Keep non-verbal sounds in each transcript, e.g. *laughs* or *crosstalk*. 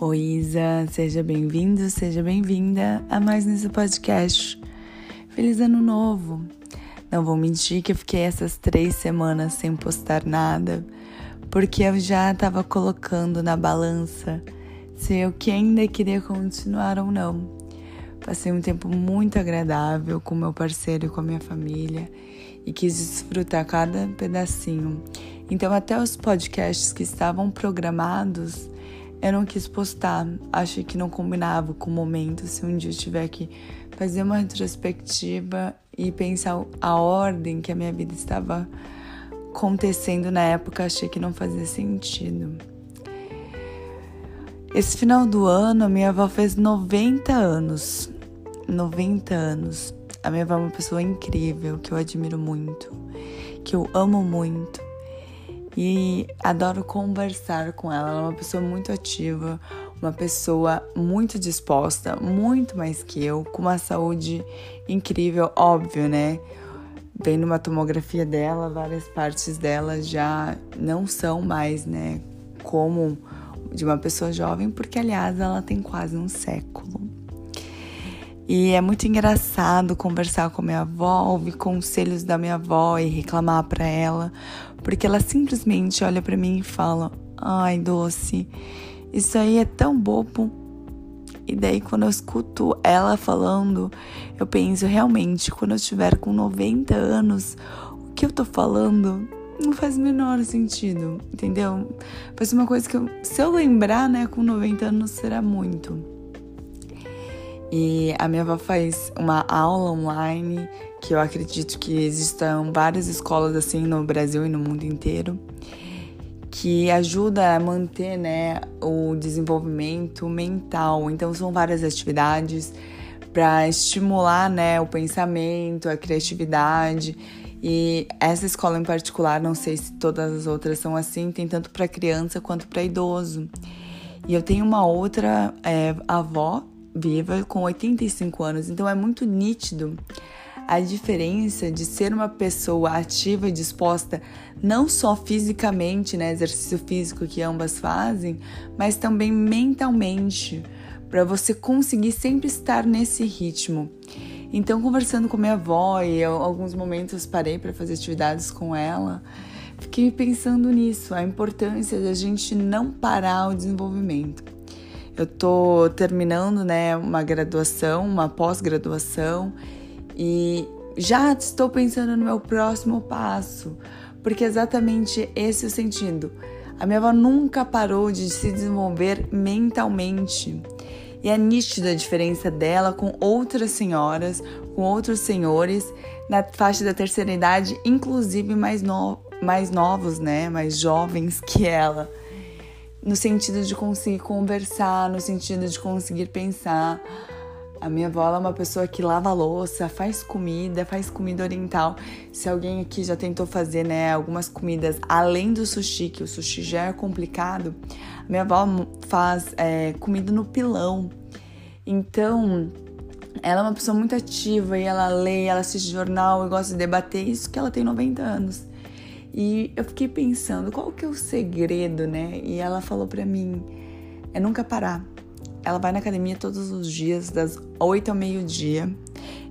Oi, Isa, seja bem-vindo, seja bem-vinda a mais nesse podcast. Feliz Ano Novo! Não vou mentir que eu fiquei essas três semanas sem postar nada, porque eu já estava colocando na balança se eu que ainda queria continuar ou não. Passei um tempo muito agradável com meu parceiro e com a minha família e quis desfrutar cada pedacinho. Então, até os podcasts que estavam programados, eu não quis postar. Achei que não combinava com o momento. Se um dia eu tiver que fazer uma retrospectiva e pensar a ordem que a minha vida estava acontecendo na época, achei que não fazia sentido. Esse final do ano, a minha avó fez 90 anos. 90 anos. A minha avó é uma pessoa incrível, que eu admiro muito, que eu amo muito. E adoro conversar com ela. Ela é uma pessoa muito ativa, uma pessoa muito disposta, muito mais que eu, com uma saúde incrível, óbvio, né? Vendo uma tomografia dela, várias partes dela já não são mais, né, como de uma pessoa jovem, porque aliás ela tem quase um século. E é muito engraçado conversar com a minha avó, ouvir conselhos da minha avó e reclamar para ela, porque ela simplesmente olha para mim e fala: "Ai, doce, isso aí é tão bobo". E daí quando eu escuto ela falando, eu penso realmente, quando eu estiver com 90 anos, o que eu tô falando não faz o menor sentido, entendeu? Faz uma coisa que eu, se eu lembrar, né, com 90 anos será muito. E a minha avó faz uma aula online, que eu acredito que existam várias escolas assim no Brasil e no mundo inteiro, que ajuda a manter né, o desenvolvimento mental. Então são várias atividades para estimular né, o pensamento, a criatividade. E essa escola em particular, não sei se todas as outras são assim, tem tanto para criança quanto para idoso. E eu tenho uma outra é, avó viva com 85 anos, então é muito nítido a diferença de ser uma pessoa ativa e disposta não só fisicamente, né, exercício físico que ambas fazem, mas também mentalmente, para você conseguir sempre estar nesse ritmo. Então, conversando com minha avó e eu, alguns momentos parei para fazer atividades com ela, fiquei pensando nisso, a importância de a gente não parar o desenvolvimento. Eu tô terminando, né, uma graduação, uma pós-graduação e já estou pensando no meu próximo passo, porque exatamente esse é o sentido. A minha avó nunca parou de se desenvolver mentalmente. E é nítida a diferença dela com outras senhoras, com outros senhores na faixa da terceira idade, inclusive mais, no, mais novos, né, mais jovens *laughs* que ela no sentido de conseguir conversar, no sentido de conseguir pensar. A minha avó é uma pessoa que lava louça, faz comida, faz comida oriental. Se alguém aqui já tentou fazer, né, algumas comidas além do sushi, que o sushi já é complicado, a minha avó faz é, comida no pilão. Então, ela é uma pessoa muito ativa e ela lê, ela assiste jornal e gosta de debater, isso que ela tem 90 anos. E eu fiquei pensando, qual que é o segredo, né? E ela falou para mim, é nunca parar. Ela vai na academia todos os dias, das 8 ao meio-dia.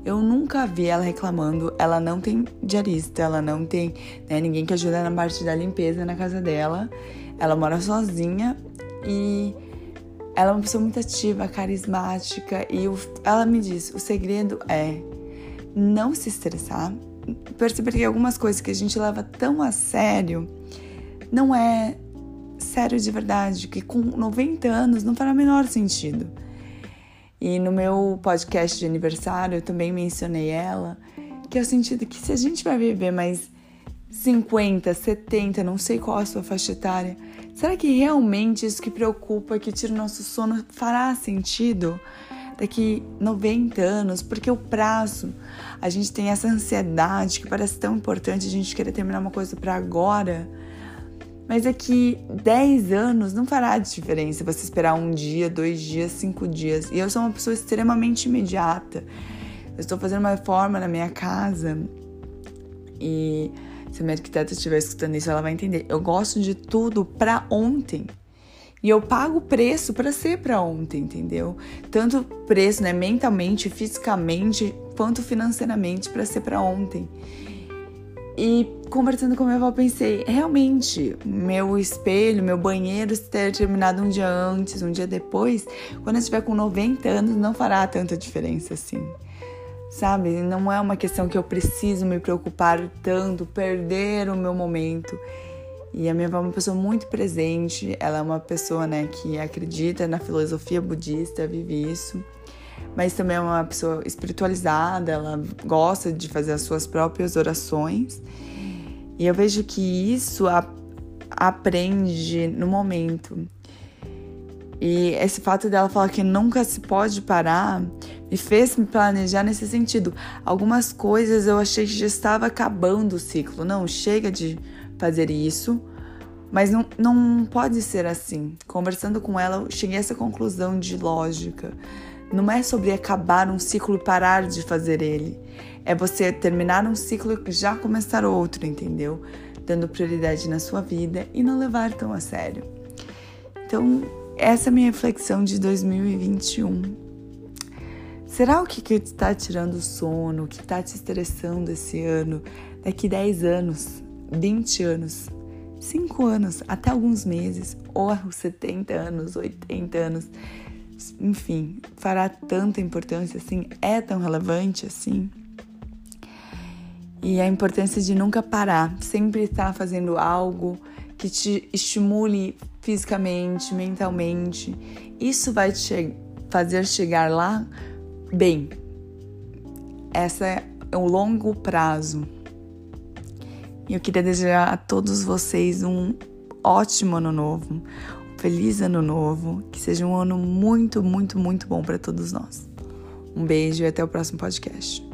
Eu nunca vi ela reclamando. Ela não tem diarista, ela não tem né, ninguém que ajuda na parte da limpeza na casa dela. Ela mora sozinha e ela é uma pessoa muito ativa, carismática. E o, ela me disse: o segredo é não se estressar, perceber que algumas coisas que a gente leva tão a sério não é sério de verdade, que com 90 anos não fará o menor sentido. E no meu podcast de aniversário eu também mencionei ela, que é o sentido que se a gente vai viver mais 50, 70, não sei qual a sua faixa etária, será que realmente isso que preocupa, que tira o nosso sono, fará sentido? daqui 90 anos, porque o prazo, a gente tem essa ansiedade que parece tão importante a gente querer terminar uma coisa para agora. Mas é que 10 anos não fará diferença você esperar um dia, dois dias, cinco dias. E eu sou uma pessoa extremamente imediata. Eu estou fazendo uma reforma na minha casa e se a minha arquiteta estiver escutando isso, ela vai entender. Eu gosto de tudo para ontem. E eu pago o preço para ser para ontem, entendeu? Tanto preço, né, mentalmente, fisicamente, quanto financeiramente para ser para ontem. E conversando com a minha avó, pensei, realmente, meu espelho, meu banheiro, se ter terminado um dia antes, um dia depois, quando eu estiver com 90 anos, não fará tanta diferença assim. Sabe? Não é uma questão que eu preciso me preocupar tanto, perder o meu momento. E a minha avó é uma pessoa muito presente, ela é uma pessoa, né, que acredita na filosofia budista, vive isso mas também é uma pessoa espiritualizada, ela gosta de fazer as suas próprias orações. E eu vejo que isso a, aprende no momento. E esse fato dela falar que nunca se pode parar me fez me planejar nesse sentido. Algumas coisas eu achei que já estava acabando o ciclo. Não, chega de fazer isso. Mas não, não pode ser assim. Conversando com ela, eu cheguei a essa conclusão de lógica. Não é sobre acabar um ciclo e parar de fazer ele. É você terminar um ciclo e já começar outro, entendeu? Dando prioridade na sua vida e não levar tão a sério. Então, essa é a minha reflexão de 2021. Será o que, que está tirando o sono, o que está te estressando esse ano? Daqui 10 anos, 20 anos, 5 anos, até alguns meses, ou 70 anos, 80 anos enfim, fará tanta importância assim, é tão relevante assim. E a importância de nunca parar, sempre estar fazendo algo que te estimule fisicamente, mentalmente. Isso vai te che fazer chegar lá bem. Essa é o longo prazo. E eu queria desejar a todos vocês um ótimo ano novo, Feliz ano novo, que seja um ano muito, muito, muito bom para todos nós. Um beijo e até o próximo podcast.